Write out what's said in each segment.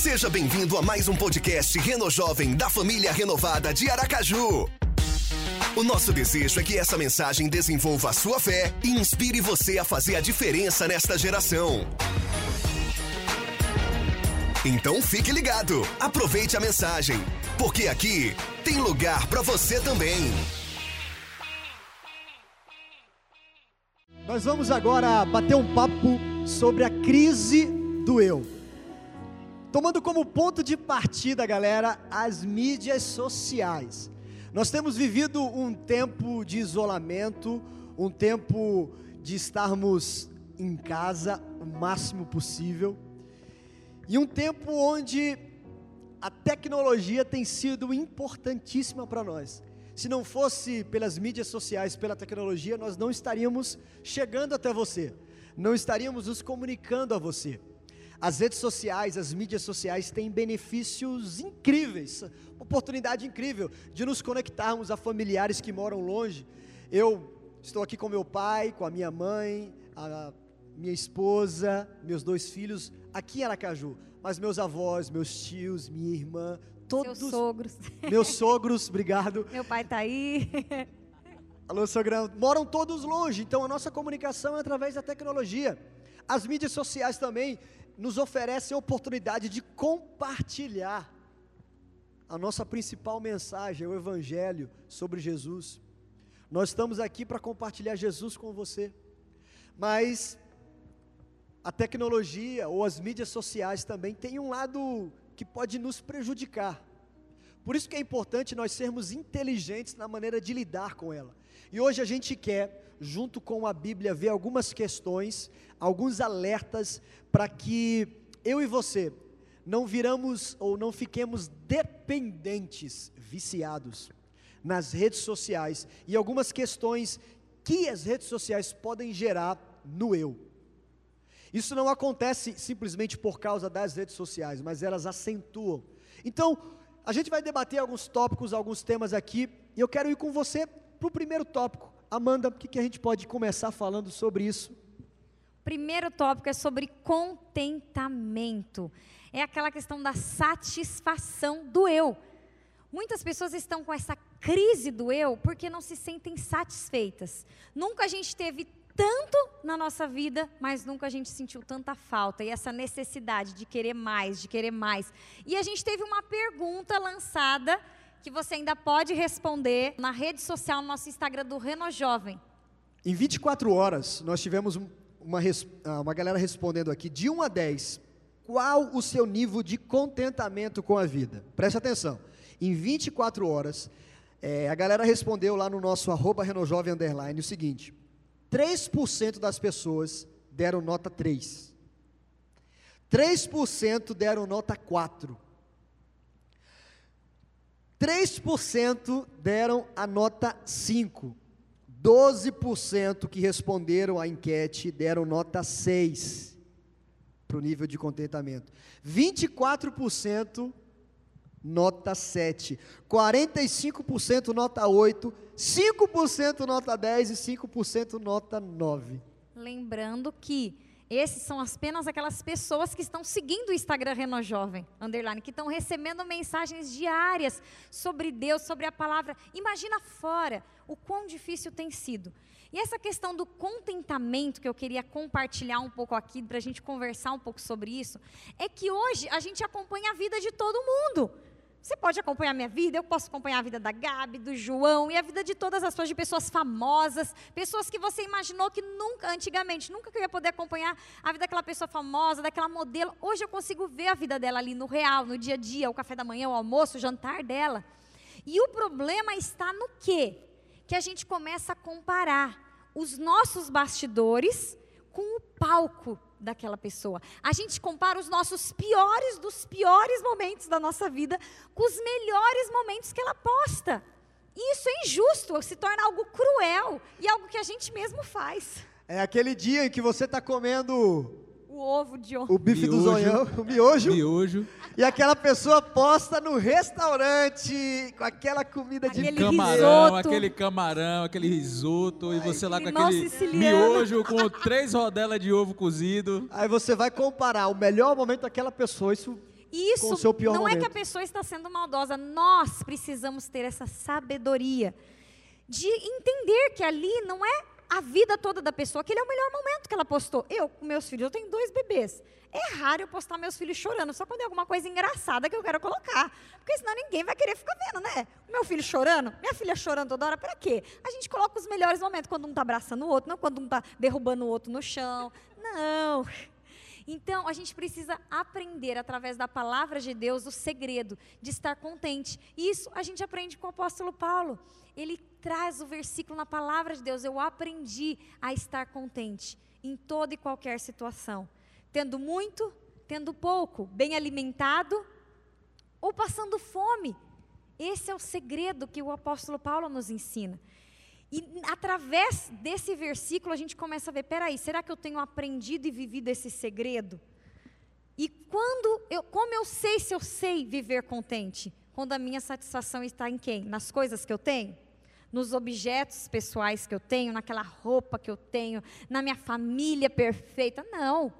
Seja bem-vindo a mais um podcast Reno Jovem da família renovada de Aracaju. O nosso desejo é que essa mensagem desenvolva a sua fé e inspire você a fazer a diferença nesta geração. Então fique ligado, aproveite a mensagem, porque aqui tem lugar para você também. Nós vamos agora bater um papo sobre a crise do eu. Tomando como ponto de partida, galera, as mídias sociais. Nós temos vivido um tempo de isolamento, um tempo de estarmos em casa o máximo possível, e um tempo onde a tecnologia tem sido importantíssima para nós. Se não fosse pelas mídias sociais, pela tecnologia, nós não estaríamos chegando até você, não estaríamos nos comunicando a você. As redes sociais, as mídias sociais têm benefícios incríveis, oportunidade incrível de nos conectarmos a familiares que moram longe. Eu estou aqui com meu pai, com a minha mãe, a minha esposa, meus dois filhos, aqui em Aracaju. Mas meus avós, meus tios, minha irmã, todos. Seus sogros. Meus sogros, obrigado. Meu pai está aí. Alô, sogrão. Moram todos longe, então a nossa comunicação é através da tecnologia. As mídias sociais também nos oferecem a oportunidade de compartilhar a nossa principal mensagem, o Evangelho sobre Jesus. Nós estamos aqui para compartilhar Jesus com você, mas a tecnologia ou as mídias sociais também tem um lado que pode nos prejudicar. Por isso que é importante nós sermos inteligentes na maneira de lidar com ela. E hoje a gente quer, junto com a Bíblia, ver algumas questões, alguns alertas para que eu e você não viramos ou não fiquemos dependentes, viciados nas redes sociais e algumas questões que as redes sociais podem gerar no eu. Isso não acontece simplesmente por causa das redes sociais, mas elas acentuam. Então, a gente vai debater alguns tópicos, alguns temas aqui, e eu quero ir com você para o primeiro tópico. Amanda, o que, que a gente pode começar falando sobre isso? Primeiro tópico é sobre contentamento. É aquela questão da satisfação do eu. Muitas pessoas estão com essa crise do eu porque não se sentem satisfeitas. Nunca a gente teve tanto na nossa vida, mas nunca a gente sentiu tanta falta e essa necessidade de querer mais, de querer mais. E a gente teve uma pergunta lançada que você ainda pode responder na rede social, no nosso Instagram do Reno Jovem. Em 24 horas, nós tivemos uma, ah, uma galera respondendo aqui, de 1 a 10, qual o seu nível de contentamento com a vida? Preste atenção. Em 24 horas, é, a galera respondeu lá no nosso arroba Renojovem Underline o seguinte: 3% das pessoas deram nota 3. 3% deram nota 4. 3% deram a nota 5. 12% que responderam à enquete deram nota 6 para o nível de contentamento. 24% nota 7. 45% nota 8. 5% nota 10 e 5% nota 9. Lembrando que esses são apenas aquelas pessoas que estão seguindo o Instagram Reno Jovem, underline, que estão recebendo mensagens diárias sobre Deus, sobre a palavra. Imagina fora o quão difícil tem sido. E essa questão do contentamento que eu queria compartilhar um pouco aqui, para a gente conversar um pouco sobre isso, é que hoje a gente acompanha a vida de todo mundo. Você pode acompanhar minha vida, eu posso acompanhar a vida da Gabi, do João e a vida de todas as pessoas, de pessoas famosas, pessoas que você imaginou que nunca, antigamente, nunca que eu ia poder acompanhar a vida daquela pessoa famosa, daquela modelo. Hoje eu consigo ver a vida dela ali no real, no dia a dia, o café da manhã, o almoço, o jantar dela. E o problema está no quê? Que a gente começa a comparar os nossos bastidores com o palco daquela pessoa. A gente compara os nossos piores dos piores momentos da nossa vida com os melhores momentos que ela posta. E isso é injusto, se torna algo cruel e algo que a gente mesmo faz. É aquele dia em que você está comendo ovo de O bife miojo, do zonhão, o miojo. Miojo. E aquela pessoa posta no restaurante com aquela comida de aquele camarão, risoto. aquele camarão, aquele risoto, Ai, e você lá com aquele siciliano. miojo com três rodelas de ovo cozido. Aí você vai comparar o melhor momento daquela pessoa, isso isso não momento. é que a pessoa está sendo maldosa. Nós precisamos ter essa sabedoria de entender que ali não é a vida toda da pessoa, aquele é o melhor momento que ela postou. Eu, com meus filhos, eu tenho dois bebês. É raro eu postar meus filhos chorando, só quando é alguma coisa engraçada que eu quero colocar. Porque senão ninguém vai querer ficar vendo, né? O meu filho chorando, minha filha chorando toda hora, para quê? A gente coloca os melhores momentos, quando um está abraçando o outro, não quando um está derrubando o outro no chão. Não. Então, a gente precisa aprender através da palavra de Deus o segredo de estar contente. Isso a gente aprende com o apóstolo Paulo. Ele traz o versículo na palavra de Deus. Eu aprendi a estar contente em toda e qualquer situação tendo muito, tendo pouco, bem alimentado ou passando fome. Esse é o segredo que o apóstolo Paulo nos ensina. E através desse versículo a gente começa a ver, peraí, será que eu tenho aprendido e vivido esse segredo? E quando eu, como eu sei se eu sei viver contente? Quando a minha satisfação está em quem? Nas coisas que eu tenho? Nos objetos pessoais que eu tenho, naquela roupa que eu tenho, na minha família perfeita? Não.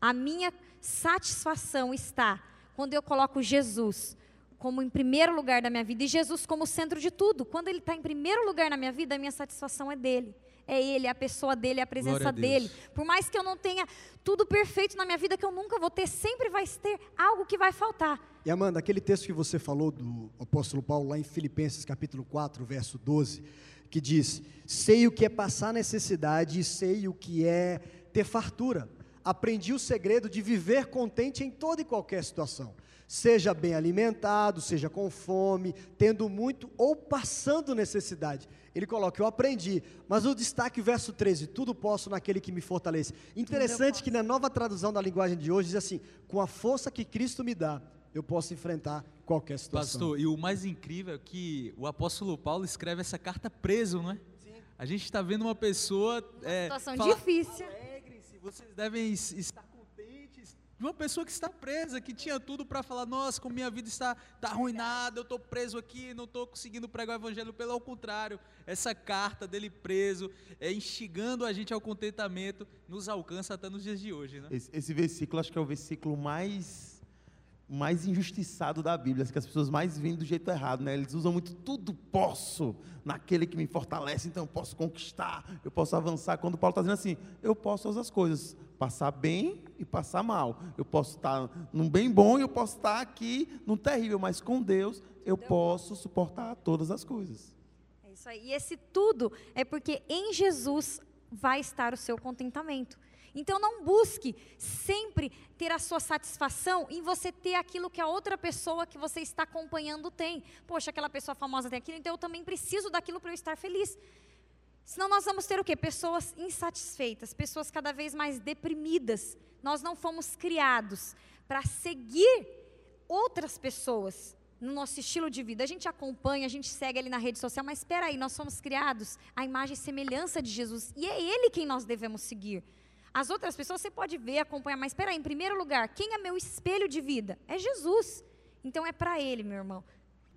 A minha satisfação está quando eu coloco Jesus como em primeiro lugar da minha vida e Jesus como centro de tudo. Quando Ele está em primeiro lugar na minha vida, a minha satisfação é dele. É Ele, é a pessoa dele, é a presença a dele. Por mais que eu não tenha tudo perfeito na minha vida, que eu nunca vou ter, sempre vai ter algo que vai faltar. E Amanda, aquele texto que você falou do apóstolo Paulo lá em Filipenses capítulo 4, verso 12, que diz: Sei o que é passar necessidade e sei o que é ter fartura aprendi o segredo de viver contente em toda e qualquer situação. Seja bem alimentado, seja com fome, tendo muito ou passando necessidade. Ele coloca, eu aprendi. Mas o destaque, verso 13: tudo posso naquele que me fortalece. Interessante que na nova tradução da linguagem de hoje diz assim: com a força que Cristo me dá, eu posso enfrentar qualquer situação. Pastor, e o mais incrível é que o apóstolo Paulo escreve essa carta preso, não é? Sim. A gente está vendo uma pessoa. Uma é, situação fala, difícil vocês devem estar de uma pessoa que está presa, que tinha tudo para falar: nossa, como minha vida está, está arruinada, eu estou preso aqui, não estou conseguindo pregar o evangelho. Pelo contrário, essa carta dele preso, é instigando a gente ao contentamento, nos alcança até nos dias de hoje. Né? Esse, esse versículo, acho que é o versículo mais mais injustiçado da Bíblia, que as pessoas mais vêm do jeito errado, né? Eles usam muito tudo posso naquele que me fortalece, então eu posso conquistar, eu posso avançar. Quando Paulo está dizendo assim, eu posso todas as coisas, passar bem e passar mal. Eu posso estar num bem bom e eu posso estar aqui num terrível, mas com Deus eu posso suportar todas as coisas. É isso aí. E esse tudo é porque em Jesus vai estar o seu contentamento. Então não busque sempre ter a sua satisfação em você ter aquilo que a outra pessoa que você está acompanhando tem. Poxa, aquela pessoa famosa tem aquilo, então eu também preciso daquilo para eu estar feliz. Senão nós vamos ter o quê? Pessoas insatisfeitas, pessoas cada vez mais deprimidas. Nós não fomos criados para seguir outras pessoas no nosso estilo de vida. A gente acompanha, a gente segue ali na rede social, mas espera aí, nós somos criados à imagem e semelhança de Jesus e é ele quem nós devemos seguir. As outras pessoas você pode ver, acompanhar, mas espera em primeiro lugar, quem é meu espelho de vida? É Jesus. Então é para ele, meu irmão.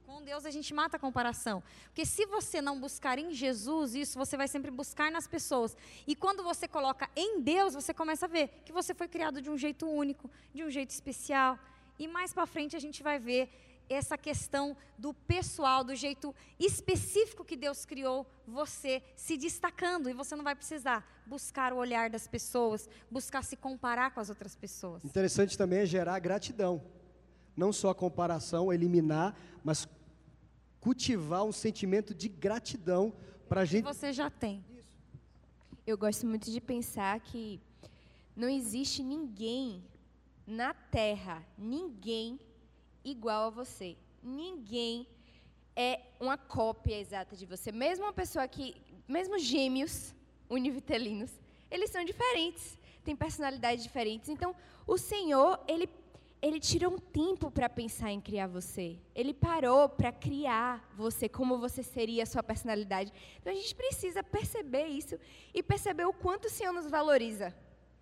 Com Deus a gente mata a comparação. Porque se você não buscar em Jesus isso, você vai sempre buscar nas pessoas. E quando você coloca em Deus, você começa a ver que você foi criado de um jeito único, de um jeito especial. E mais para frente a gente vai ver essa questão do pessoal, do jeito específico que Deus criou você se destacando e você não vai precisar buscar o olhar das pessoas, buscar se comparar com as outras pessoas. Interessante também é gerar gratidão. Não só a comparação, eliminar, mas cultivar um sentimento de gratidão para a gente. Você já tem. Eu gosto muito de pensar que não existe ninguém na Terra, ninguém igual a você. Ninguém é uma cópia exata de você. Mesmo uma pessoa que, mesmo gêmeos univitelinos, eles são diferentes, têm personalidades diferentes. Então, o Senhor, ele ele tirou um tempo para pensar em criar você. Ele parou para criar você, como você seria, a sua personalidade. Então a gente precisa perceber isso e perceber o quanto o Senhor nos valoriza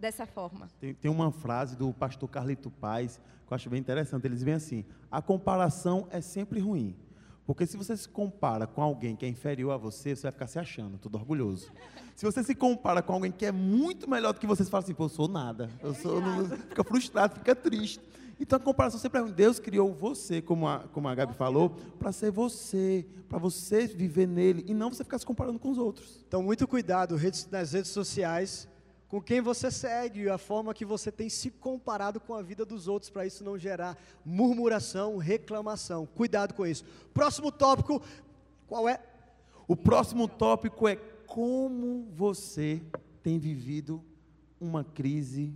dessa forma. Tem, tem uma frase do pastor Carlito Paz que eu acho bem interessante. Eles vêm assim: a comparação é sempre ruim. Porque se você se compara com alguém que é inferior a você, você vai ficar se achando, todo orgulhoso. Se você se compara com alguém que é muito melhor do que você, você fala assim, pô, eu sou nada. Eu sou, não, fica frustrado, fica triste. Então a comparação sempre é ruim. Deus criou você, como a, como a Gabi falou, para ser você, para você viver nele e não você ficar se comparando com os outros. Então, muito cuidado nas redes sociais com quem você segue a forma que você tem se comparado com a vida dos outros, para isso não gerar murmuração, reclamação. Cuidado com isso. Próximo tópico, qual é? O próximo tópico é como você tem vivido uma crise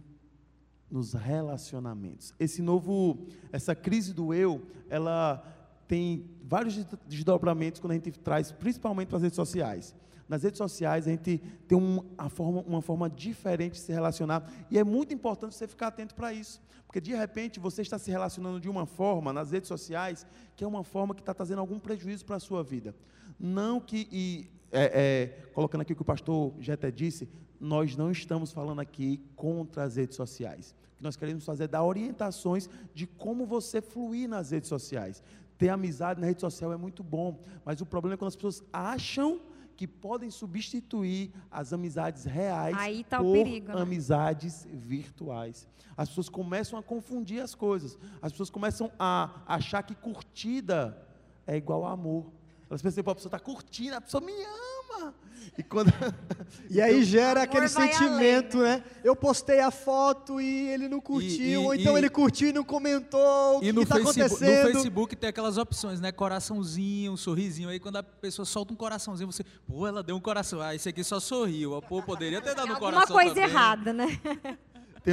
nos relacionamentos. Esse novo, essa crise do eu, ela tem vários des- desdobramentos quando a gente traz, principalmente para as redes sociais. Nas redes sociais a gente tem um- a forma- uma forma diferente de se relacionar e é muito importante você ficar atento para isso, porque de repente você está se relacionando de uma forma nas redes sociais que é uma forma que está trazendo algum prejuízo para a sua vida. Não que e é, é, colocando aqui o que o pastor Jeta disse, nós não estamos falando aqui contra as redes sociais. O que nós queremos fazer é dar orientações de como você fluir nas redes sociais. Ter amizade na rede social é muito bom, mas o problema é quando as pessoas acham que podem substituir as amizades reais Aí tá por perigo, né? amizades virtuais. As pessoas começam a confundir as coisas. As pessoas começam a achar que curtida é igual a amor. Elas pensam que a pessoa está curtindo, a pessoa me ama. E quando E aí gera Amor aquele sentimento, né? Eu postei a foto e ele não curtiu, e- ou então e- ele curtiu e não comentou. O E que no, está Facebook, no acontecendo? Facebook tem aquelas opções, né? Coraçãozinho, um sorrisinho. Aí quando a pessoa solta um coraçãozinho, você, pô, ela deu um coração. Ah, esse aqui só sorriu. Pô, poderia ter dado um Alguma coração. coisa também. errada, né?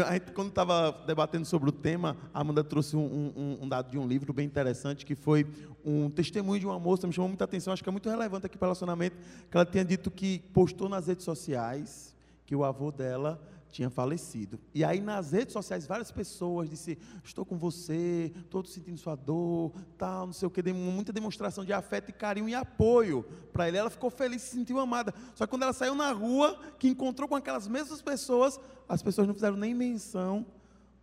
A gente, quando estava debatendo sobre o tema, a Amanda trouxe um, um- um dado de um livro bem interessante, que foi um testemunho de uma moça, me chamou muita atenção, acho que é muito relevante aqui para o relacionamento, que ela tinha dito que postou nas redes sociais que o avô dela tinha falecido. E aí nas redes sociais várias pessoas disse, estou com você, estou sentindo sua dor, tal, não sei o que, muita demonstração de afeto e carinho e apoio para ele. Ela ficou feliz, se sentiu amada. Só que quando ela saiu na rua, que encontrou com aquelas mesmas pessoas, as pessoas não fizeram nem menção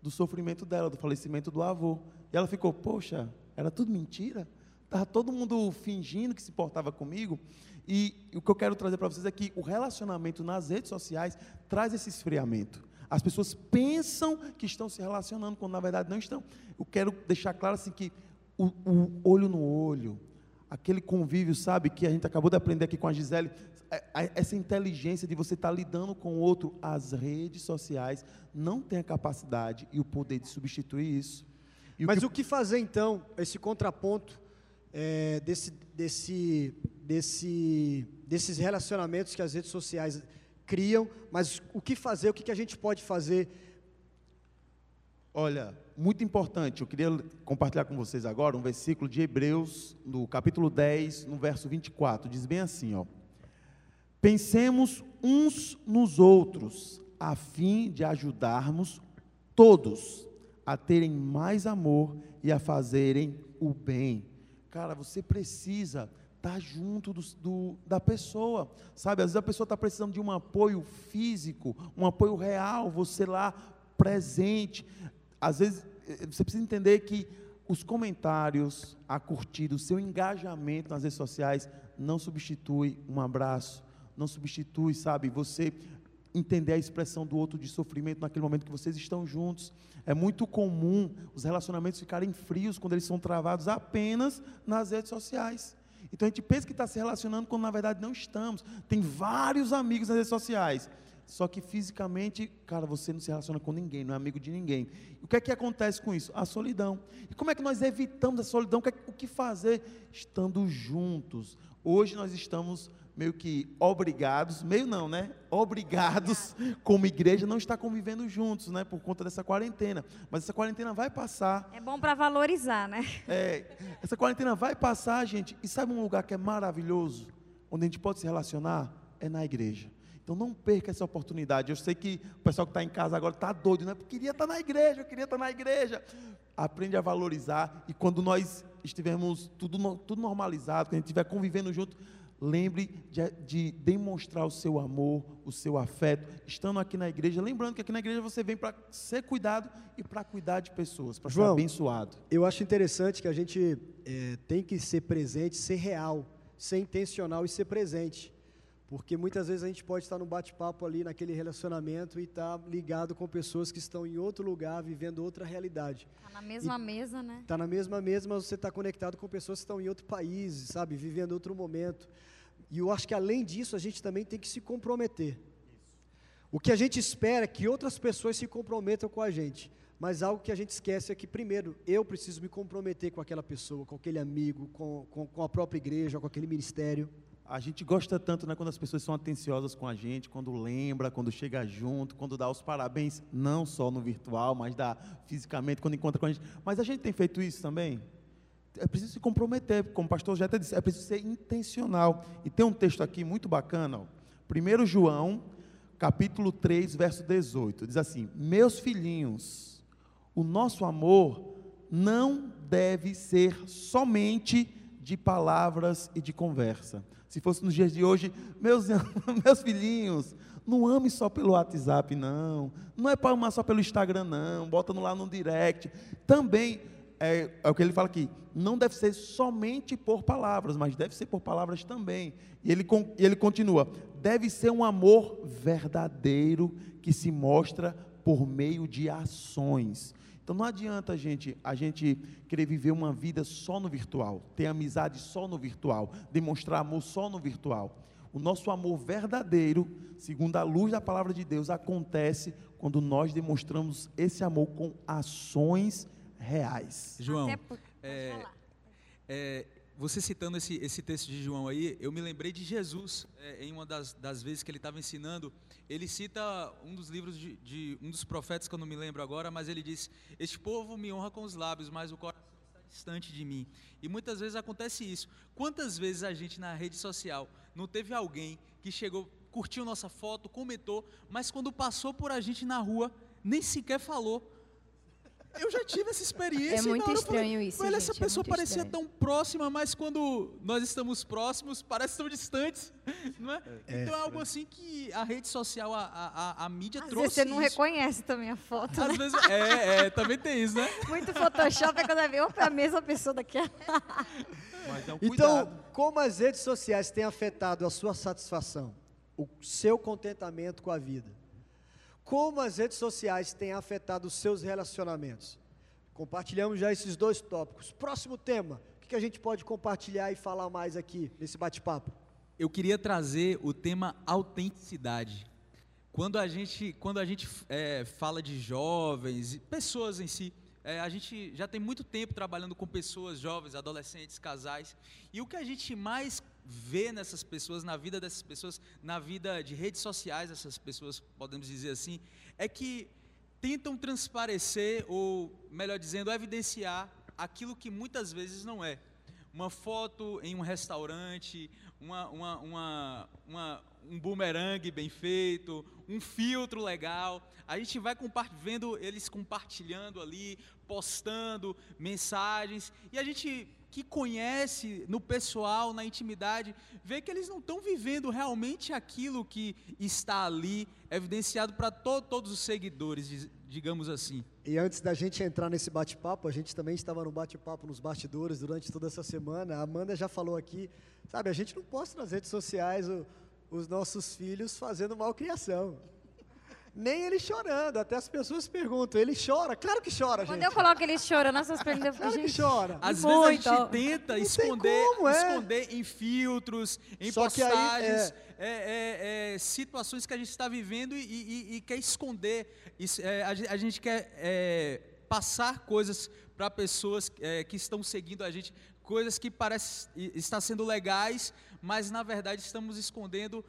do sofrimento dela, do falecimento do avô. E ela ficou, poxa, era tudo mentira? Estava todo mundo fingindo que se portava comigo. E o que eu quero trazer para vocês é que o relacionamento nas redes sociais traz esse esfriamento. As pessoas pensam que estão se relacionando, quando na verdade não estão. Eu quero deixar claro assim que o, o olho no olho, aquele convívio, sabe, que a gente acabou de aprender aqui com a Gisele, é- é- essa inteligência de você estar lidando com o outro, as redes sociais não têm a capacidade e o poder de substituir isso. Mas que- o que fazer então, esse contraponto é, desse, desse, desse, desses relacionamentos que as redes sociais criam, mas o que fazer, o que, que a gente pode fazer? Olha, muito importante, eu queria compartilhar com vocês agora um versículo de Hebreus, no capítulo 10, no verso 24, diz bem assim, ó. Pensemos uns nos outros, a fim de ajudarmos todos a terem mais amor e a fazerem o bem. Cara, você precisa estar junto do, do- da pessoa, sabe? Às vezes a pessoa está precisando de um apoio físico, um apoio real, você lá presente. Às vezes eh, você precisa entender que os comentários, a curtida, o seu engajamento nas redes sociais não substitui um abraço, não substitui, sabe, você entender a expressão do outro de sofrimento naquele momento que vocês estão juntos. É muito comum os relacionamentos ficarem frios quando eles são travados apenas nas redes sociais. Então a gente pensa que está se relacionando quando na verdade não estamos. Tem vários amigos nas redes sociais. Só que fisicamente, cara, você não se relaciona com ninguém, não é amigo de ninguém. O que é que acontece com isso? A solidão. E como é que nós evitamos a solidão? O que, é- o que fazer? Estando juntos. Hoje nós estamos meio que obrigados, meio não, né? Obrigados, como igreja, não estar convivendo juntos, né? Por conta dessa quarentena. Mas essa quarentena vai passar. É bom para valorizar, né? É, essa quarentena vai passar, gente. E sabe um lugar que é maravilhoso, onde a gente pode se relacionar? É na igreja. Então não perca essa oportunidade. Eu sei que o pessoal que está em casa agora está doido, né? Porque queria estar na igreja, eu queria estar na igreja. Aprende a valorizar e quando nós estivermos tudo, tudo normalizado, quando a gente estiver convivendo junto, lembre de, de demonstrar o seu amor, o seu afeto, estando aqui na igreja. Lembrando que aqui na igreja você vem para ser cuidado e para cuidar de pessoas, para ser abençoado. Eu acho interessante que a gente é, tem que ser presente, ser real, ser intencional e ser presente. Porque muitas vezes a gente pode estar no bate-papo ali, naquele relacionamento e estar ligado com pessoas que estão em outro lugar, vivendo outra realidade. Tá na mesma mesa, né? Está na mesma mesa, mas você está conectado com pessoas que estão em outro país, sabe? Vivendo outro momento. E eu acho que além disso, a gente também tem que se comprometer. O que a gente espera é que outras pessoas se comprometam com a gente. Mas algo que a gente esquece é que, primeiro, eu preciso me comprometer com aquela pessoa, com aquele amigo, com, com, com a própria igreja, com aquele ministério. A gente gosta tanto né, quando as pessoas são atenciosas com a gente, quando lembra, quando chega junto, quando dá os parabéns, não só no virtual, mas dá fisicamente, quando encontra com a gente. Mas a gente tem feito isso também? É preciso se comprometer, como o pastor Jeta disse, é preciso ser intencional. E tem um texto aqui muito bacana, ó. 1 João, capítulo 3, verso 18, diz assim: Meus filhinhos, o nosso amor não deve ser somente de palavras e de conversa, se fosse nos dias de hoje, meus, meus filhinhos, não ame só pelo WhatsApp, não. Não é para amar só pelo Instagram, não. Bota lá no direct. Também, é, é, o que ele fala aqui, não deve ser somente por palavras, mas deve ser por palavras também. E ele, ele continua: deve ser um amor verdadeiro que se mostra por meio de ações. Então não adianta a gente, a gente querer viver uma vida só no virtual, ter amizade só no virtual, demonstrar amor só no virtual. O nosso amor verdadeiro, segundo a luz da palavra de Deus, acontece quando nós demonstramos esse amor com ações reais. João, é, é, você citando esse, esse texto de João aí, eu me lembrei de Jesus, é, em uma das, das vezes que ele estava ensinando, ele cita um dos livros de, de, um dos profetas que eu não me lembro agora, mas ele diz: Este povo me honra com os lábios, mas o coração está distante de mim. E muitas vezes acontece isso. Quantas vezes a gente na rede social não teve alguém que chegou, curtiu nossa foto, comentou, mas quando passou por a gente na rua, nem sequer falou eu já tive essa experiência. É muito estranho falei, isso. Olha, essa é pessoa é parecia tão próxima, mas quando nós estamos próximos, parece tão distantes. Não é? é então é algo assim que a rede social, a, a, a mídia Às trouxe. Vezes você não isso. reconhece também a foto. Às né? vezes, é, é, também tem isso, né? Muito Photoshop é quando vai ver, opa, é a mesma pessoa daquela. É um então, como as redes sociais têm afetado a sua satisfação, o seu contentamento com a vida? Como as redes sociais têm afetado os seus relacionamentos? Compartilhamos já esses dois tópicos. Próximo tema, o que a gente pode compartilhar e falar mais aqui nesse bate-papo? Eu queria trazer o tema autenticidade. Quando a gente, quando a gente é, fala de jovens, pessoas em si, é, a gente já tem muito tempo trabalhando com pessoas jovens, adolescentes, casais, e o que a gente mais vê nessas pessoas, na vida dessas pessoas, na vida de redes sociais dessas pessoas, podemos dizer assim, é que tentam transparecer, ou melhor dizendo, evidenciar aquilo que muitas vezes não é. Uma foto em um restaurante, uma, uma, uma, uma um bumerangue bem feito, um filtro legal. A gente vai vendo eles compartilhando ali, postando mensagens, e a gente que conhece no pessoal, na intimidade, vê que eles não estão vivendo realmente aquilo que está ali, evidenciado para to todos os seguidores, digamos assim. E antes da gente entrar nesse bate-papo, a gente também estava no bate-papo nos bastidores durante toda essa semana. A Amanda já falou aqui, sabe, a gente não posta nas redes sociais o, os nossos filhos fazendo malcriação nem ele chorando. Até as pessoas perguntam, ele chora? Claro que chora, Quando gente. eu coloco ele chorando, as pessoas perguntam, claro gente, que chora. Às muito. vezes a gente tenta Não esconder, como, é. esconder em filtros, em Só que aí, postagens, é, é, é, situações que a gente está vivendo e, e, e quer esconder. Isso, é, a, a, gente quer é, passar coisas para pessoas é, que estão seguindo a gente, coisas que parecem estar sendo legais, mas na verdade estamos escondendo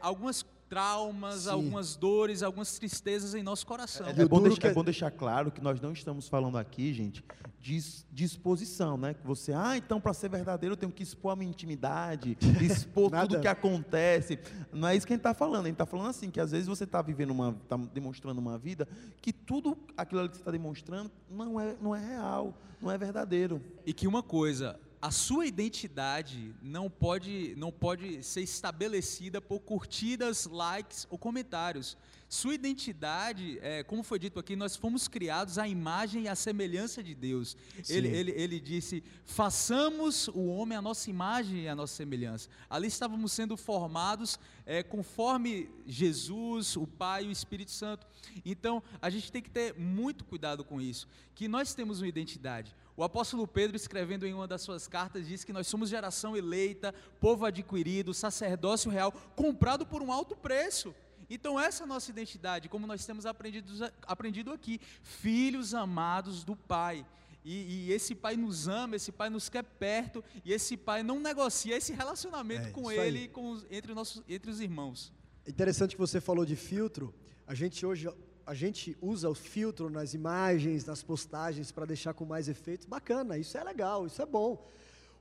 algumas coisas traumas, Sim. algumas dores, algumas tristezas em nosso coração. É, é, bom deixar, é, bom deixar, claro que nós não estamos falando aqui, gente, de disposição, né? Que você, ah, então para ser verdadeiro eu tenho que expor a minha intimidade, expor tudo o que acontece. Não é isso que a gente está falando. A gente está falando assim, que às vezes você está vivendo uma, está demonstrando uma vida que tudo aquilo que você está demonstrando não é, não é real, não é verdadeiro. E que uma coisa, a sua identidade não pode, não pode ser estabelecida por curtidas, likes ou comentários. Sua identidade, é, como foi dito aqui, nós fomos criados à imagem e à semelhança de Deus. Ele, ele, ele disse: façamos o homem à nossa imagem e à nossa semelhança. Ali estávamos sendo formados é, conforme Jesus, o Pai e o Espírito Santo. Então, a gente tem que ter muito cuidado com isso, que nós temos uma identidade. O apóstolo Pedro, escrevendo em uma das suas cartas, diz que nós somos geração eleita, povo adquirido, sacerdócio real, comprado por um alto preço. Então, essa é a nossa identidade, como nós temos aprendido, aprendido aqui, filhos amados do Pai. E, e, esse pai nos ama, esse pai nos quer perto, e esse pai não negocia esse relacionamento É, com ele e com os- entre, os nossos, entre os irmãos. Interessante que você falou de filtro. A gente hoje a gente usa o filtro nas imagens, nas postagens para deixar com mais efeitos. Bacana, isso é legal, isso é bom.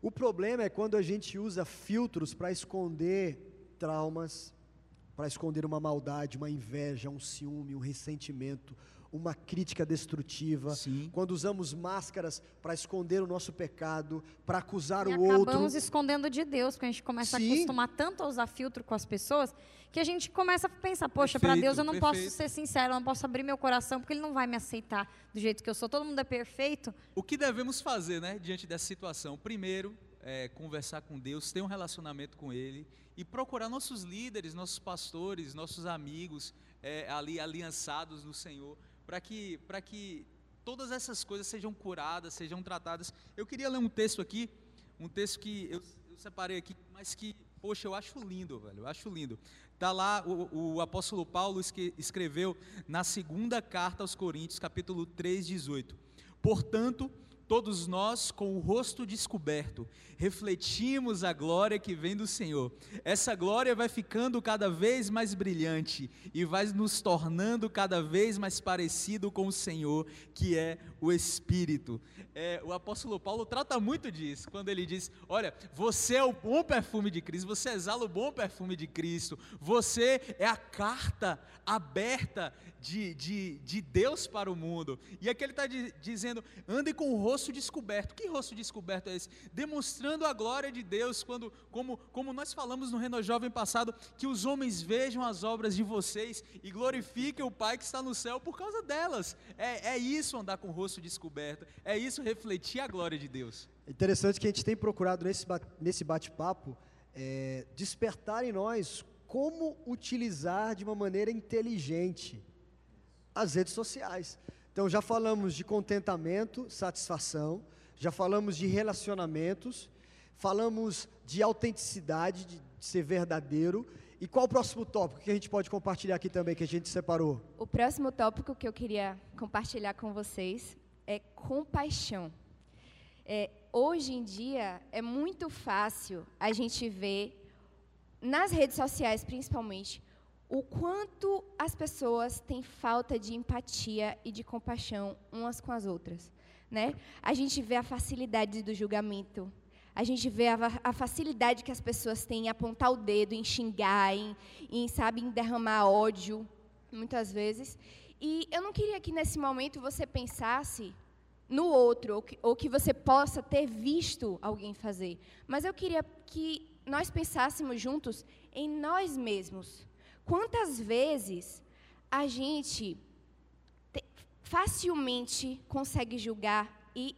O problema é quando a gente usa filtros para esconder traumas, para esconder uma maldade, uma inveja, um ciúme, um ressentimento, uma crítica destrutiva. Sim. Quando usamos máscaras para esconder o nosso pecado, para acusar E o outro. acabamos escondendo de Deus, porque a gente começa Sim. a acostumar tanto a usar filtro com as pessoas, que a gente começa a pensar, poxa, para Deus eu não posso perfeito. ser sincero, eu não posso abrir meu coração, porque Ele não vai me aceitar do jeito que eu sou. Todo mundo é perfeito. O que devemos fazer, né, diante dessa situação? Primeiro, é, conversar com Deus, ter um relacionamento com Ele e procurar nossos líderes, nossos pastores, nossos amigos é, ali aliançados no Senhor, para que, que todas essas coisas sejam curadas, sejam tratadas. Eu queria ler um texto aqui, um texto que eu, eu separei aqui, mas que, poxa, eu acho lindo, velho, eu acho lindo. Está lá, o, o apóstolo Paulo escreveu na segunda carta aos Coríntios, capítulo 3, 18. Portanto, todos nós, com o rosto descoberto, refletimos a glória que vem do Senhor. Essa glória vai ficando cada vez mais brilhante e vai nos tornando cada vez mais parecido com o Senhor, que é o Espírito. É, o apóstolo Paulo trata muito disso, quando ele diz: Olha, você é o bom perfume de Cristo, você exala o bom perfume de Cristo, você é a carta aberta de, de, de Deus para o mundo. E aqui ele está dizendo: ande com o rosto descoberto. Que rosto descoberto é esse? Demonstrando a glória de Deus, quando, como, como nós falamos no Reno Jovem passado, que os homens vejam as obras de vocês e glorifiquem o Pai que está no céu por causa delas. É, é isso andar com o rosto descoberto, é isso refletir a glória de Deus. É Interessante que a gente tem procurado nesse, nesse bate-papo é, despertar em nós como utilizar de uma maneira inteligente as redes sociais. Então já falamos de contentamento, satisfação, já falamos de relacionamentos, falamos de autenticidade, de, ser verdadeiro. E qual o próximo tópico que a gente pode compartilhar aqui também que a gente separou? O próximo tópico que eu queria compartilhar com vocês é compaixão. É, hoje em dia é muito fácil a gente ver nas redes sociais, principalmente, o quanto as pessoas têm falta de empatia e de compaixão umas com as outras, né? A gente vê a facilidade do julgamento, a gente vê a, a facilidade que as pessoas têm em apontar o dedo, em xingar, em, em sabe, em derramar ódio, muitas vezes. E eu não queria que nesse momento você pensasse no outro, ou que, ou que você possa ter visto alguém fazer. Mas eu queria que nós pensássemos juntos em nós mesmos. Quantas vezes a gente te- facilmente consegue julgar e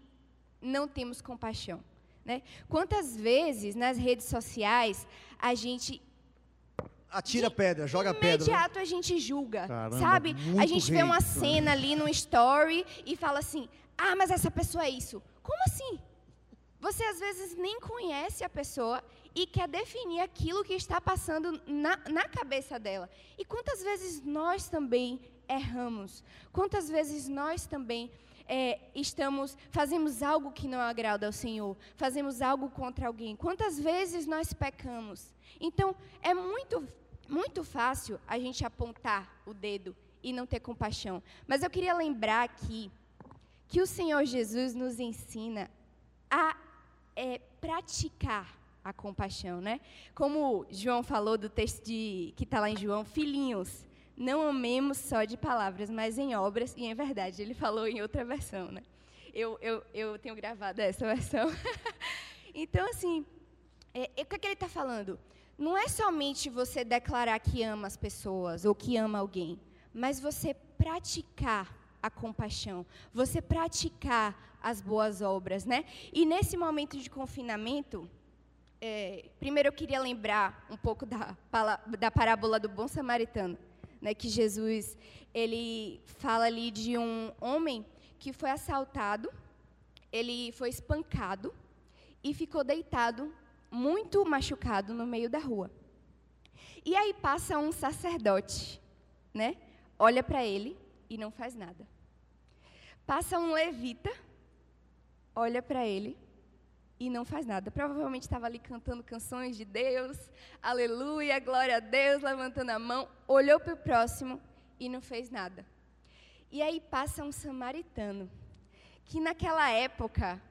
não temos compaixão? Né? Quantas vezes nas redes sociais a gente Atira pedra, joga pedra. né? imediato a gente julga, Caramba, sabe? A gente vê uma cena ali no story e fala assim: "Ah, mas essa pessoa é isso". Como assim? Você às vezes nem conhece a pessoa e quer definir aquilo que está passando na, na cabeça dela. E quantas vezes nós também erramos? Quantas vezes nós também é, estamos fazemos algo que não agrada ao Senhor, fazemos algo contra alguém? Quantas vezes nós pecamos? Então é muito muito fácil a gente apontar o dedo e não ter compaixão. Mas eu queria lembrar aqui que o Senhor Jesus nos ensina a é, praticar a compaixão, né? Como João falou do texto de, que está lá em João, filhinhos, não amemos só de palavras, mas em obras e em verdade. Ele falou em outra versão, né? Eu, eu, eu tenho gravado essa versão. então, assim, é, é, o que, é que ele está falando? Não é somente você declarar que ama as pessoas ou que ama alguém, mas você praticar a compaixão, você praticar as boas obras, né? E nesse momento de confinamento, é, primeiro eu queria lembrar um pouco da, da parábola do bom samaritano, né? Que Jesus ele fala ali de um homem que foi assaltado, ele foi espancado e ficou deitado, muito machucado no meio da rua. E aí passa um sacerdote, né? Olha para ele e não faz nada. Passa um levita, olha para ele e não faz nada. Provavelmente estava ali cantando canções de Deus, aleluia, glória a Deus, levantando a mão, olhou para o próximo e não fez nada. E aí passa um samaritano, que naquela época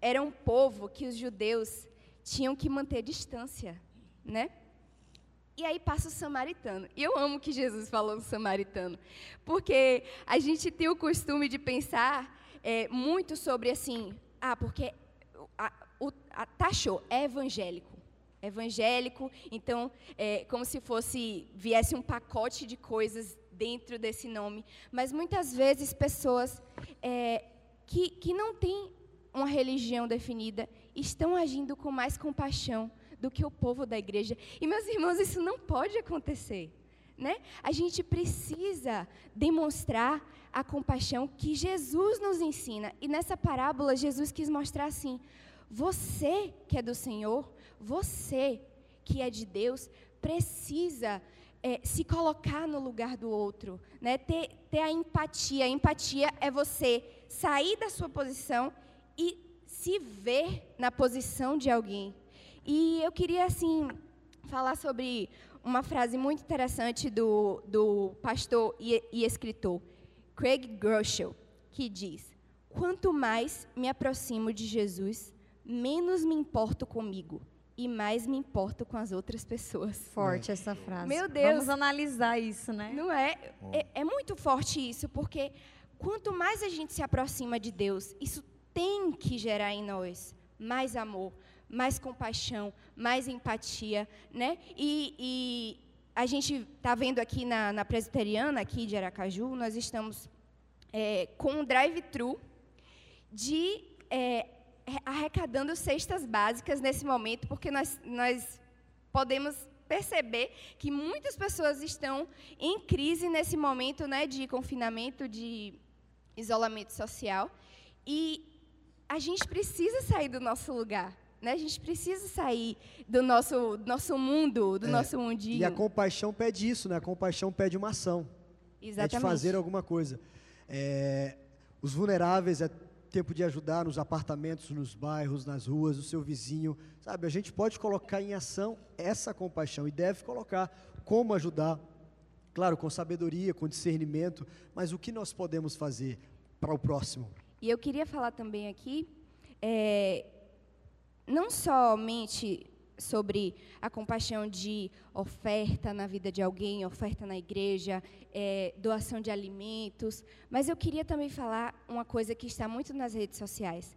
era um povo que os judeus tinham que manter distância, né? E aí passa o samaritano. E eu amo que Jesus falou do samaritano, porque a gente tem o costume de pensar é, muito sobre assim, ah, porque o, a, taxou, é evangélico. Evangélico, então, é como se fosse, viesse um pacote de coisas dentro desse nome. Mas muitas vezes pessoas é, que, que não têm uma religião definida estão agindo com mais compaixão do que o povo da igreja. E, meus irmãos, isso não pode acontecer. Né? A gente precisa demonstrar a compaixão que Jesus nos ensina. E nessa parábola, Jesus quis mostrar assim: você que é do Senhor, você que é de Deus, precisa é, se colocar no lugar do outro, né? ter, ter a empatia. A empatia é você sair da sua posição e se ver na posição de alguém. E eu queria, assim, falar sobre uma frase muito interessante do, do pastor e, e escritor Craig Groeschel, que diz: Quanto mais me aproximo de Jesus, menos me importo comigo e mais me importo com as outras pessoas. Forte essa frase. Meu Deus. Vamos analisar isso, né? Não é? É, é muito forte isso, porque quanto mais a gente se aproxima de Deus, isso tem que gerar em nós mais amor, mais compaixão, mais empatia, né? E, e a gente está vendo aqui na, na presbiteriana, aqui de Aracaju, nós estamos é, com um drive-thru de é, arrecadando cestas básicas nesse momento, porque nós, nós podemos perceber que muitas pessoas estão em crise nesse momento né, de confinamento, de isolamento social, e a gente precisa sair do nosso lugar. Né? A gente precisa sair do nosso, nosso mundo, do é, nosso mundinho. E a compaixão pede isso, né? A compaixão pede uma ação. Exatamente. É de fazer alguma coisa. É, os vulneráveis é tempo de ajudar nos apartamentos, nos bairros, nas ruas, o seu vizinho. Sabe, a gente pode colocar em ação essa compaixão e deve colocar como ajudar. Claro, com sabedoria, com discernimento, mas o que nós podemos fazer para o próximo? E eu queria falar também aqui é, não somente sobre a compaixão de oferta na vida de alguém, oferta na igreja, é, doação de alimentos, mas eu queria também falar uma coisa que está muito nas redes sociais: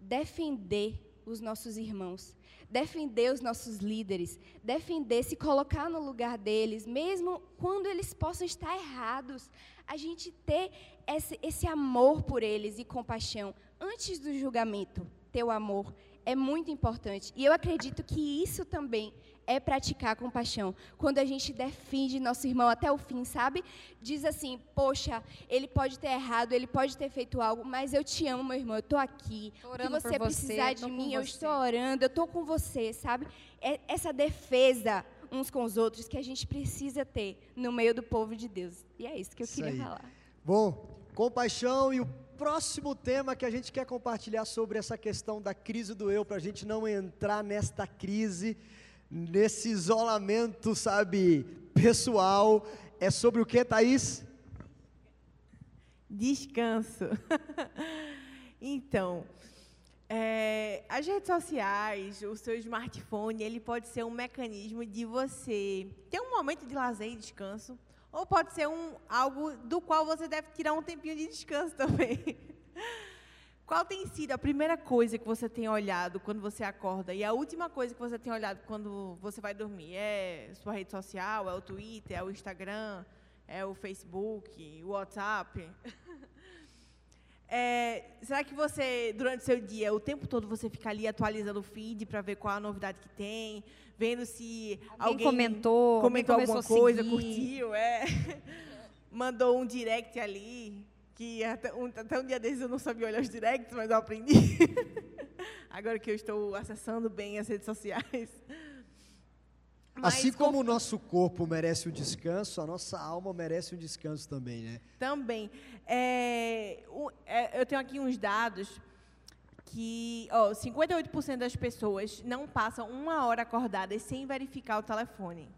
defender os nossos irmãos, defender os nossos líderes, defender, se colocar no lugar deles, mesmo quando eles possam estar errados, a gente ter esse, esse amor por eles e compaixão antes do julgamento, ter o amor é muito importante. E eu acredito que isso também é praticar compaixão. Quando a gente defende nosso irmão até o fim, sabe? Diz assim: Poxa, ele pode ter errado, ele pode ter feito algo, mas eu te amo, meu irmão, eu estou aqui. Se você precisar de mim, eu estou orando, eu estou com você, sabe? É essa defesa uns com os outros que a gente precisa ter no meio do povo de Deus. E é isso que eu isso queria aí. falar. Bom, compaixão e o próximo tema que a gente quer compartilhar sobre essa questão da crise do eu, para a gente não entrar nesta crise, nesse isolamento, sabe, pessoal, é sobre o que, Thaís? Descanso. então, é, as redes sociais, o seu smartphone, ele pode ser um mecanismo de você ter um momento de lazer e descanso, ou pode ser um, algo do qual você deve tirar um tempinho de descanso também. Qual tem sido a primeira coisa que você tem olhado quando você acorda e a última coisa que você tem olhado quando você vai dormir? É sua rede social, é o Twitter, é o Instagram, é o Facebook, o WhatsApp. É, será que você, durante o seu dia, o tempo todo você fica ali atualizando o feed para ver qual a novidade que tem, vendo se Alguém alguém, comentou, alguém comentou alguma coisa, curtiu, é, mandou um direct ali, que até um, até um dia desses eu não sabia olhar os directs, mas eu aprendi. Agora que eu estou acessando bem as redes sociais. Mas Assim com- como o nosso corpo merece um descanso, a nossa alma merece um descanso também, né? Também. É, é, eu tenho aqui uns dados que ó, 58% das pessoas não passam uma hora acordadas sem verificar o telefone.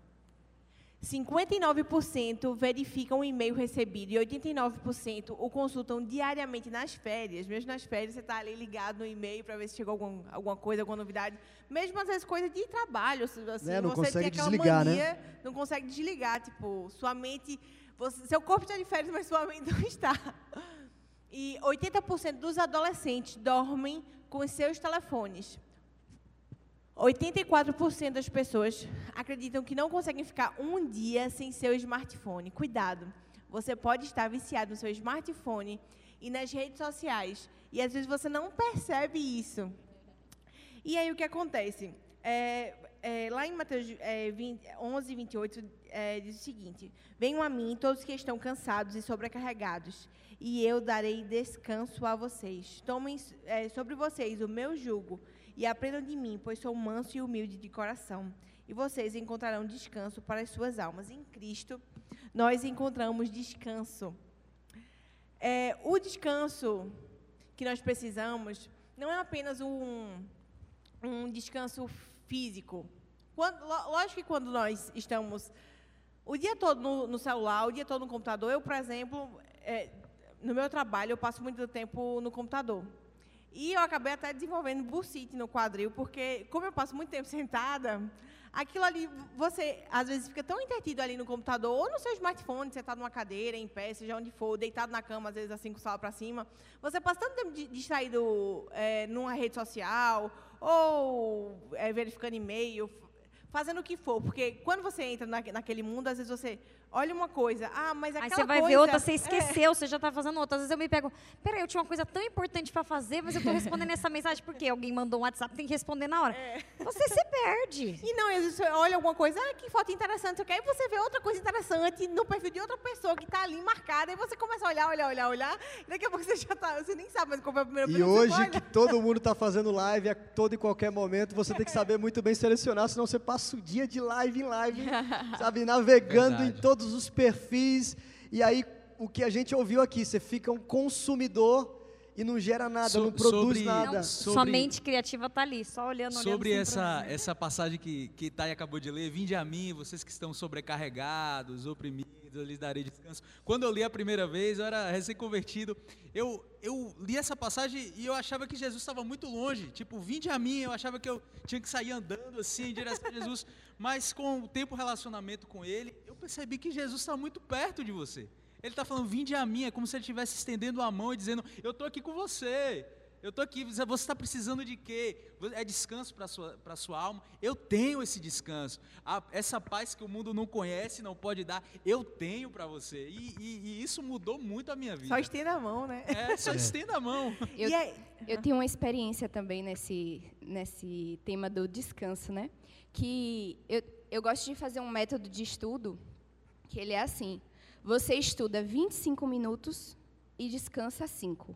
59% verificam o e-mail recebido e 89% o consultam diariamente nas férias. Mesmo nas férias, você está ali ligado no e-mail para ver se chegou algum, alguma coisa, alguma novidade. Mesmo às vezes coisa de trabalho. Assim, Né, não você consegue tem aquela desligar, né? mania, não consegue desligar. Tipo, sua mente. você- seu corpo está de férias, mas sua mente não está. E 80% dos adolescentes dormem com seus telefones. 84% das pessoas acreditam que não conseguem ficar um dia sem seu smartphone. Cuidado, você pode estar viciado no seu smartphone e nas redes sociais. E às vezes você não percebe isso. E aí o que acontece? É, é, lá em Mateus é, 20, 11, 28, é, diz o seguinte: Venham a mim todos que estão cansados e sobrecarregados, e eu darei descanso a vocês. Tomem é, sobre vocês o meu jugo e aprendam de mim, pois sou manso e humilde de coração. E vocês encontrarão descanso para as suas almas. Em Cristo, nós encontramos descanso. É, o descanso que nós precisamos não é apenas um, um descanso físico. Quando, lógico que quando nós estamos o dia todo no, no celular, o dia todo no computador, eu, por exemplo, é, no meu trabalho, eu passo muito tempo no computador. E eu acabei até desenvolvendo bursite no quadril, porque como eu passo muito tempo sentada, aquilo ali, você às vezes fica tão entretido ali no computador, ou no seu smartphone, sentado numa cadeira, em pé, seja onde for, deitado na cama, às vezes assim com o sala para cima, você passa tanto tempo di- distraído é, numa rede social, ou é, verificando e-mail, fazendo o que for, porque quando você entra na, naquele mundo, às vezes você olha uma coisa, ah, mas Aí aquela você vai coisa... ver outra, você é, esqueceu, você já está fazendo outra. Às vezes eu me pego, peraí, eu tinha uma coisa tão importante para fazer, mas eu estou respondendo essa mensagem porque alguém mandou um WhatsApp, tem que responder na hora. É. Você se perde. E não, às vezes você olha alguma coisa, ah, que foto interessante? Aí você vê outra coisa interessante no perfil de outra pessoa que está ali marcada, e você começa a olhar, olhar, olhar, olhar, daqui a pouco você já tá, você nem sabe mais qual foi a primeira E hoje que todo mundo está fazendo live a todo e qualquer momento, você tem que saber muito bem selecionar, senão você passa o dia de live em live, sabe, navegando em Verdade. Todos os perfis. E aí, o que a gente ouviu aqui, você fica um consumidor e não gera nada, So- não produz sobre- nada. Não, Sobre- Sua mente criativa está ali, só olhando, olhando. Sobre assim essa, pra- essa passagem que, que Thay acabou de ler, vinde a mim, vocês que estão sobrecarregados, oprimidos, eu lhes darei descanso. Quando eu li a primeira vez, eu era recém-convertido, eu, eu li essa passagem e eu achava que Jesus estava muito longe, tipo, vinde a mim, eu achava que eu tinha que sair andando assim em direção a Jesus, mas com o tempo relacionamento com Ele, eu percebi que Jesus está muito perto de você. Ele está falando, vinde a mim, é como se ele estivesse estendendo a mão e dizendo, eu estou aqui com você. Eu estou aqui, você está precisando de quê? É descanso para a sua, pra sua alma? Eu tenho esse descanso. A- essa paz que o mundo não conhece, não pode dar, eu tenho para você. E, e- e isso mudou muito a minha vida. Só estenda a mão, né? É, só estenda a mão. Eu, E aí- eu tenho uma experiência também nesse, nesse tema do descanso, né? Que eu, eu gosto de fazer um método de estudo que ele é assim: você estuda 25 minutos e descansa 5.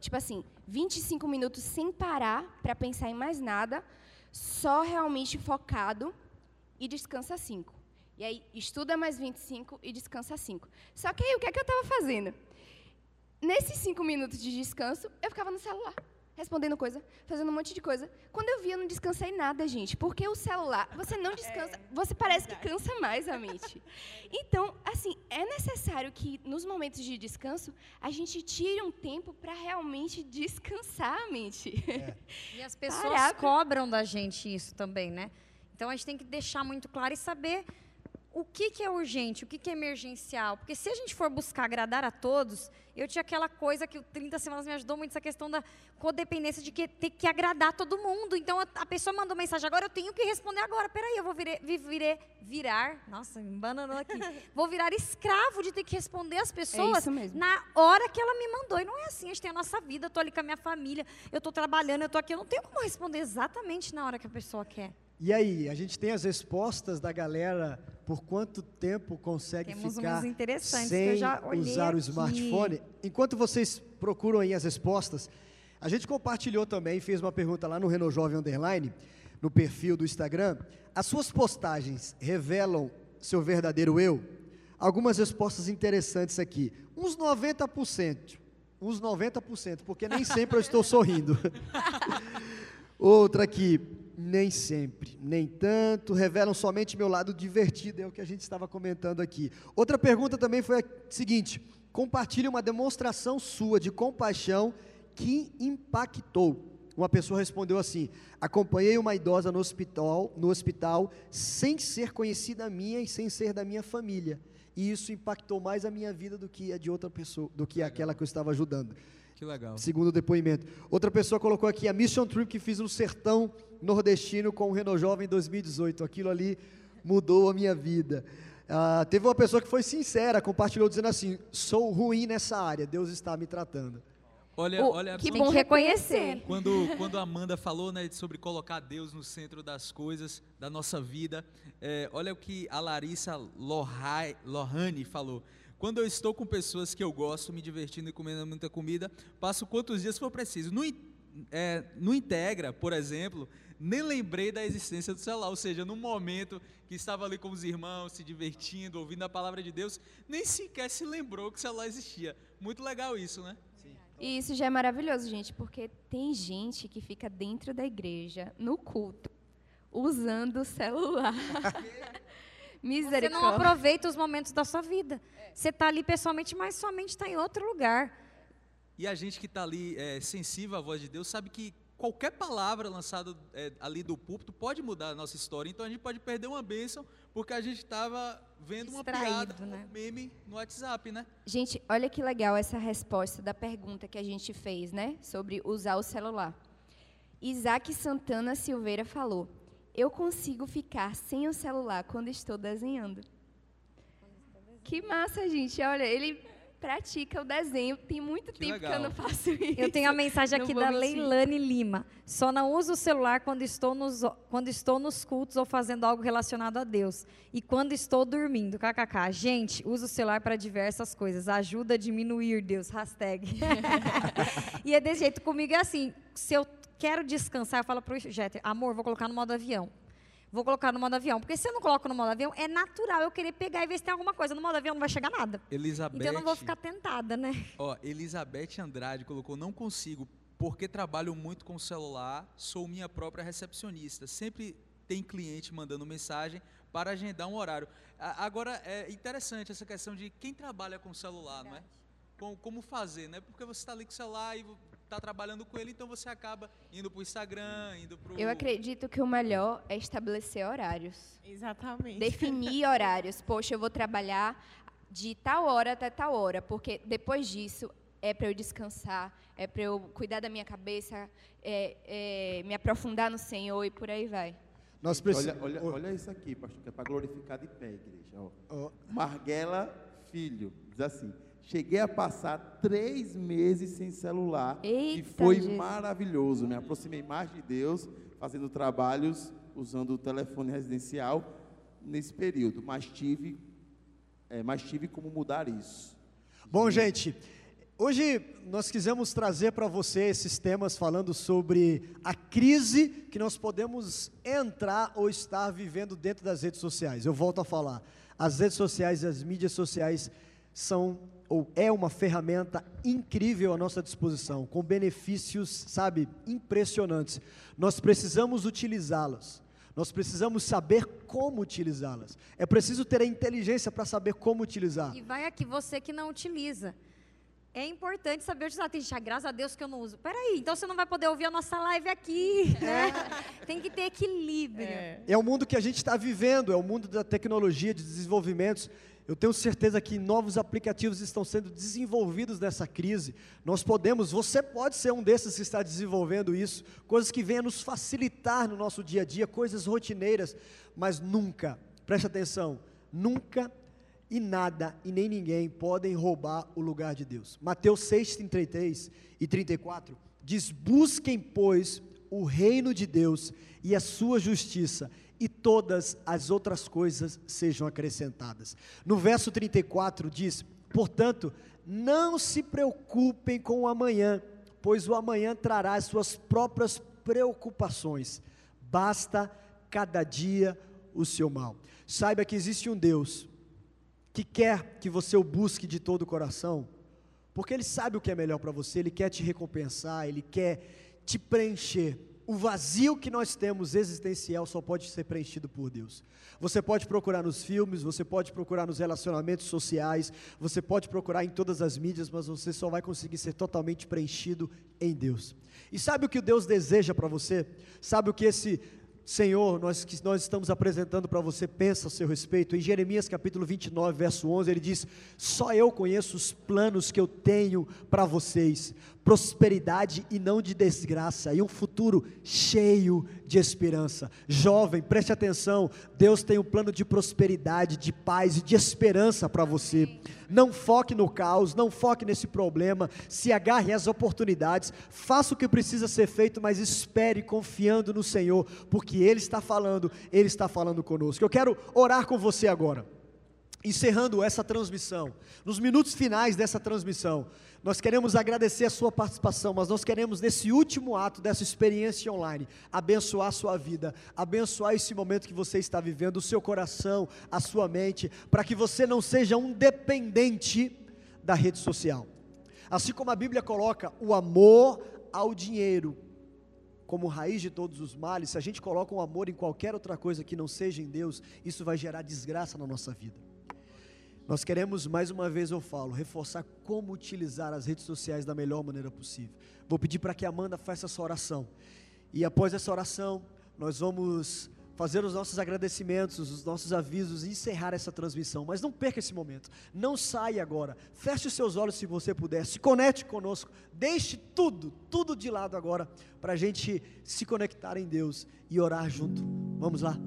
Tipo assim, 25 minutos sem parar para pensar em mais nada, só realmente focado e descansa 5. E aí, estuda mais 25 e descansa 5. Só que aí, o que é que eu estava fazendo? Nesses cinco minutos de descanso, eu ficava no celular, respondendo coisa, fazendo um monte de coisa. Quando eu via, eu não descansei nada, gente. Porque o celular, você não descansa, você parece que cansa mais a mente. Então, assim, é necessário que nos momentos de descanso, a gente tire um tempo para realmente descansar a mente. E as pessoas Parar cobram da gente isso também, né? Então a gente tem que deixar muito claro e saber o que, que é urgente, o que, que é emergencial. Porque se a gente for buscar agradar a todos, eu tinha aquela coisa que o 30 Semanas me ajudou muito, essa questão da codependência de que ter que agradar todo mundo. Então, a, a pessoa mandou mensagem agora, eu tenho que responder agora. Peraí, eu vou virei, virei, virar, nossa, me bananou aqui. vou virar escravo de ter que responder as pessoas mesmo. na hora que ela me mandou. E não é assim, a gente tem a nossa vida, eu estou ali com a minha família, eu estou trabalhando, eu estou aqui, eu não tenho como responder exatamente na hora que a pessoa quer. E aí, a gente tem as respostas da galera por quanto tempo consegue Temos ficar sem eu já olhei usar o aqui. smartphone? Enquanto vocês procuram aí as respostas, a gente compartilhou também, fez uma pergunta lá no Renault Jovem Underline, no perfil do Instagram. As suas postagens revelam seu verdadeiro eu? Algumas respostas interessantes aqui. Uns 90%. Uns 90%, porque nem sempre eu estou sorrindo. Outra aqui, nem sempre, nem tanto, revelam somente meu lado divertido, é o que a gente estava comentando aqui. Outra pergunta também foi a seguinte: compartilhe uma demonstração sua de compaixão que impactou. Uma pessoa respondeu assim: acompanhei uma idosa no hospital, no hospital sem ser conhecida minha e sem ser da minha família. E isso impactou mais a minha vida do que a de outra pessoa, do que aquela que eu estava ajudando Que legal. segundo depoimento. Outra pessoa colocou aqui a mission trip que fiz no sertão nordestino com o Renault Jovem em 2018. Aquilo ali mudou a minha vida. Ah, teve uma pessoa que foi sincera, compartilhou dizendo assim: sou ruim nessa área, Deus está me tratando. Olha, O- olha, que bom reconhecer. Quando, quando a Amanda falou né, sobre colocar Deus no centro das coisas, da nossa vida, é, olha o que a Larissa Lohai- Lohane falou. Quando eu estou com pessoas que eu gosto, me divertindo e comendo muita comida, passo quantos dias for preciso. No, é, no Integra, por exemplo, nem lembrei da existência do celular. Ou seja, no momento que estava ali com os irmãos, se divertindo, ouvindo a palavra de Deus, nem sequer se lembrou que o celular existia. Muito legal isso, né? E isso já é maravilhoso, gente, porque tem gente que fica dentro da igreja, no culto, usando o celular. Você não Misericórdia. aproveita os momentos da sua vida. Você está ali pessoalmente, mas sua mente está em outro lugar. E a gente que está ali é, sensível à voz de Deus sabe que qualquer palavra lançada é, ali do púlpito pode mudar a nossa história. Então a gente pode perder uma bênção porque a gente estava vendo uma Distraído, piada, né? um meme no WhatsApp, né? Gente, olha que legal essa resposta da pergunta que a gente fez, né? Sobre usar o celular. Isaac Santana Silveira falou: Eu consigo ficar sem o celular quando estou desenhando. Que massa, gente. Olha, ele pratica o desenho. Tem muito Que tempo que eu legal. não faço isso. Eu tenho a mensagem aqui da mentir. Leilane Lima. Só não uso o celular quando estou, nos, quando estou nos cultos ou fazendo algo relacionado a Deus. E quando estou dormindo. KKK. Gente, uso o celular para diversas coisas. Ajuda a diminuir, Deus. Hashtag. e é desse jeito. Comigo é assim. Se eu quero descansar, eu falo pro Jeter, amor, vou colocar no modo avião. Vou colocar no modo avião. Porque se eu não coloco no modo avião, é natural eu querer pegar e ver se tem alguma coisa. No modo avião não vai chegar nada. Elizabeth, Então eu não vou ficar tentada, né? ó, Elizabeth Andrade colocou: Não consigo, porque trabalho muito com o celular, sou minha própria recepcionista. Sempre tem cliente mandando mensagem para agendar um horário. A- Agora, é interessante essa questão de quem trabalha com o celular, não é? Com- como fazer, né? Porque você está ali com o celular e está trabalhando com ele, então você acaba indo para o Instagram, indo para o. Eu acredito que o melhor é estabelecer horários. Exatamente. Definir horários. Poxa, eu vou trabalhar de tal hora até tal hora, porque depois disso é para eu descansar, é para eu cuidar da minha cabeça, é, é, me aprofundar no Senhor e por aí vai. Nós Olha, precisamos. olha, olha isso aqui, pastor, que é para glorificar de pé, igreja. ó. Ó. Marguela Filho, diz assim: cheguei a passar três meses sem celular e Eita, foi Jesus. maravilhoso. Me aproximei mais de Deus, fazendo trabalhos, usando o telefone residencial nesse período. Mas tive, é, mas tive como mudar isso. Bom, gente, hoje nós quisemos trazer para você esses temas falando sobre a crise que nós podemos entrar ou estar vivendo dentro das redes sociais. Eu volto a falar, as redes sociais e as mídias sociais são ou é uma ferramenta incrível à nossa disposição, com benefícios, sabe, impressionantes. Nós precisamos utilizá-las. Nós precisamos saber como utilizá-las. É preciso ter a inteligência para saber como utilizar. E vai aqui, você que não utiliza. É importante saber utilizar. Tem gente, ah, graças a Deus que eu não uso. Peraí, então você não vai poder ouvir a nossa live aqui. Né? Tem que ter equilíbrio. É o mundo que a gente está vivendo, é o mundo da tecnologia, de desenvolvimentos. Eu tenho certeza que novos aplicativos estão sendo desenvolvidos nessa crise. Nós podemos, você pode ser um desses que está desenvolvendo isso, coisas que venham nos facilitar no nosso dia a dia, coisas rotineiras, mas nunca, preste atenção, nunca e nada e nem ninguém podem roubar o lugar de Deus. Mateus 6, 33 e 34 diz: Busquem, pois, o reino de Deus e a sua justiça, todas as outras coisas sejam acrescentadas. No verso 34 diz: Portanto, não se preocupem com o amanhã, pois o amanhã trará as suas próprias preocupações. Basta cada dia o seu mal. Saiba que existe um Deus que quer que você o busque de todo o coração, porque Ele sabe o que é melhor para você, Ele quer te recompensar, Ele quer te preencher. O vazio que nós temos existencial só pode ser preenchido por Deus. Você pode procurar nos filmes, você pode procurar nos relacionamentos sociais, você pode procurar em todas as mídias, mas você só vai conseguir ser totalmente preenchido em Deus. E sabe o que Deus deseja para você? Sabe o que esse Senhor, nós que nós estamos apresentando para você, pensa a seu respeito. Em Jeremias capítulo 29, verso 11, ele diz: Só eu conheço os planos que eu tenho para vocês, prosperidade e não de desgraça, e um futuro cheio de esperança. Jovem, preste atenção, Deus tem um plano de prosperidade, de paz e de esperança para você. Não foque no caos, não foque nesse problema, se agarre às oportunidades, faça o que precisa ser feito, mas espere confiando no Senhor, porque Ele está falando, Ele está falando conosco. Eu quero orar com você agora encerrando essa transmissão, nos minutos finais dessa transmissão, nós queremos agradecer a sua participação, mas nós queremos, nesse último ato dessa experiência online, abençoar a sua vida, abençoar esse momento que você está vivendo, o seu coração, a sua mente, para que você não seja um dependente da rede social. Assim como a Bíblia coloca o amor ao dinheiro como raiz de todos os males, se a gente coloca o um amor em qualquer outra coisa que não seja em Deus, isso vai gerar desgraça na nossa vida. Nós queremos, mais uma vez eu falo, reforçar como utilizar as redes sociais da melhor maneira possível. Vou pedir para que a Amanda faça essa oração. E após essa oração, nós vamos fazer os nossos agradecimentos, os nossos avisos e encerrar essa transmissão. Mas não perca esse momento. Não saia agora. Feche os seus olhos se você puder. Se conecte conosco. Deixe tudo, tudo de lado agora para a gente se conectar em Deus e orar junto. Vamos lá.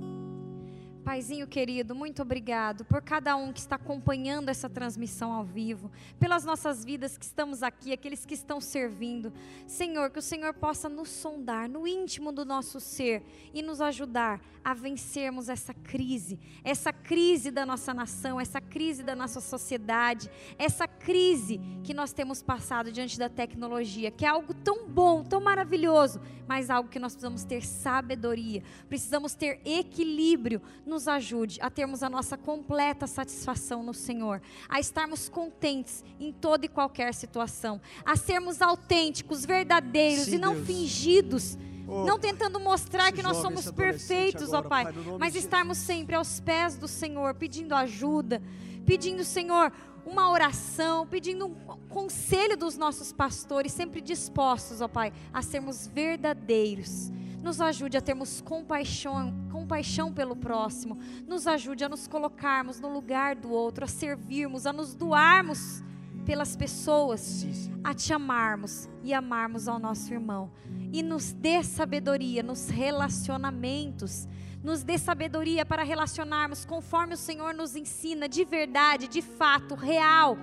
Paizinho querido, muito obrigado por cada um que está acompanhando essa transmissão ao vivo, pelas nossas vidas que estamos aqui, aqueles que estão servindo. Senhor, que o Senhor possa nos sondar no íntimo do nosso ser e nos ajudar a vencermos essa crise, essa crise da nossa nação, essa crise da nossa sociedade, essa crise que nós temos passado diante da tecnologia, que é algo tão bom, tão maravilhoso, mas algo que nós precisamos ter sabedoria, precisamos ter equilíbrio nos ajude a termos a nossa completa satisfação no Senhor, a estarmos contentes em toda e qualquer situação, a sermos autênticos, verdadeiros Sim, e não Deus. fingidos. Oh, não tentando mostrar que nós somos perfeitos, agora, ó Pai, pai mas estarmos sempre aos pés do Senhor, pedindo ajuda, pedindo, Senhor, uma oração, pedindo um conselho dos nossos pastores, sempre dispostos, ó Pai, a sermos verdadeiros nos ajude a termos compaixão, compaixão pelo próximo. Nos ajude a nos colocarmos no lugar do outro, a servirmos, a nos doarmos pelas pessoas, a te amarmos e amarmos ao nosso irmão. E nos dê sabedoria nos relacionamentos. Nos dê sabedoria para relacionarmos conforme o Senhor nos ensina, de verdade, de fato, real,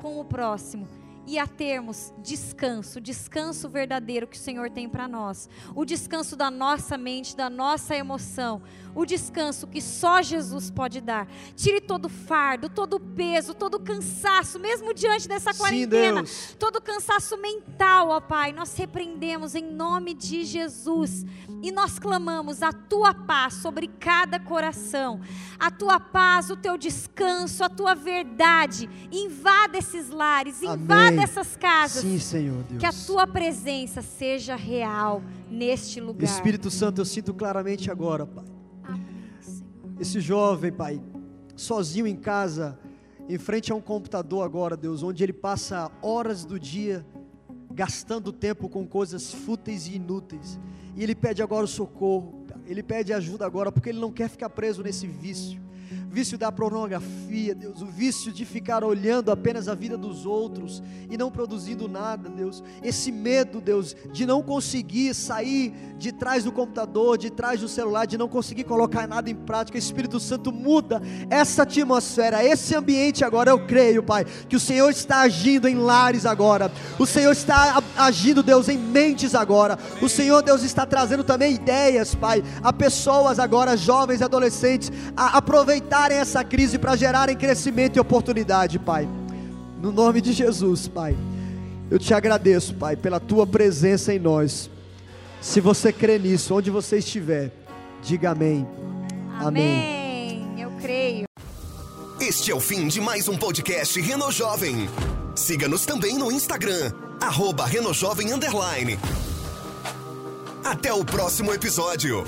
com o próximo e a termos descanso, descanso verdadeiro que o Senhor tem para nós, o descanso da nossa mente, da nossa emoção, o descanso que só Jesus pode dar. Tire todo o fardo, todo o peso, todo o cansaço, mesmo diante dessa quarentena, Sim, todo o cansaço mental, ó Pai, nós repreendemos em nome de Jesus. E nós clamamos a tua paz sobre cada coração, a tua paz, o teu descanso, a tua verdade, invada esses lares, invada essas casas. Sim, Senhor Deus. Que a tua presença seja real neste lugar. Espírito Santo, eu sinto claramente agora, Pai esse jovem, Pai, sozinho em casa, em frente a um computador agora, Deus, onde ele passa horas do dia gastando tempo com coisas fúteis e inúteis. E ele pede agora o socorro, ele pede ajuda agora, porque ele não quer ficar preso nesse vício vício da pornografia, Deus, o vício de ficar olhando apenas a vida dos outros e não produzindo nada, Deus, esse medo, Deus, de não conseguir sair de trás do computador, de trás do celular, de não conseguir colocar nada em prática, Espírito Santo muda essa atmosfera, esse ambiente agora, eu creio, Pai, que o Senhor está agindo em lares agora, o Senhor está agindo, Deus, em mentes agora, o Senhor, Deus, está trazendo também ideias, Pai, a pessoas agora, jovens e adolescentes, a aproveitar usarem essa crise para gerarem crescimento e oportunidade, Pai. No nome de Jesus, Pai. Eu te agradeço, Pai, pela tua presença em nós. Se você crê nisso, onde você estiver, diga amém. Amém. amém. Eu creio. Este é o fim de mais um podcast Reno Jovem. Siga-nos também no Instagram, arroba Reno Jovem Underline. Até o próximo episódio.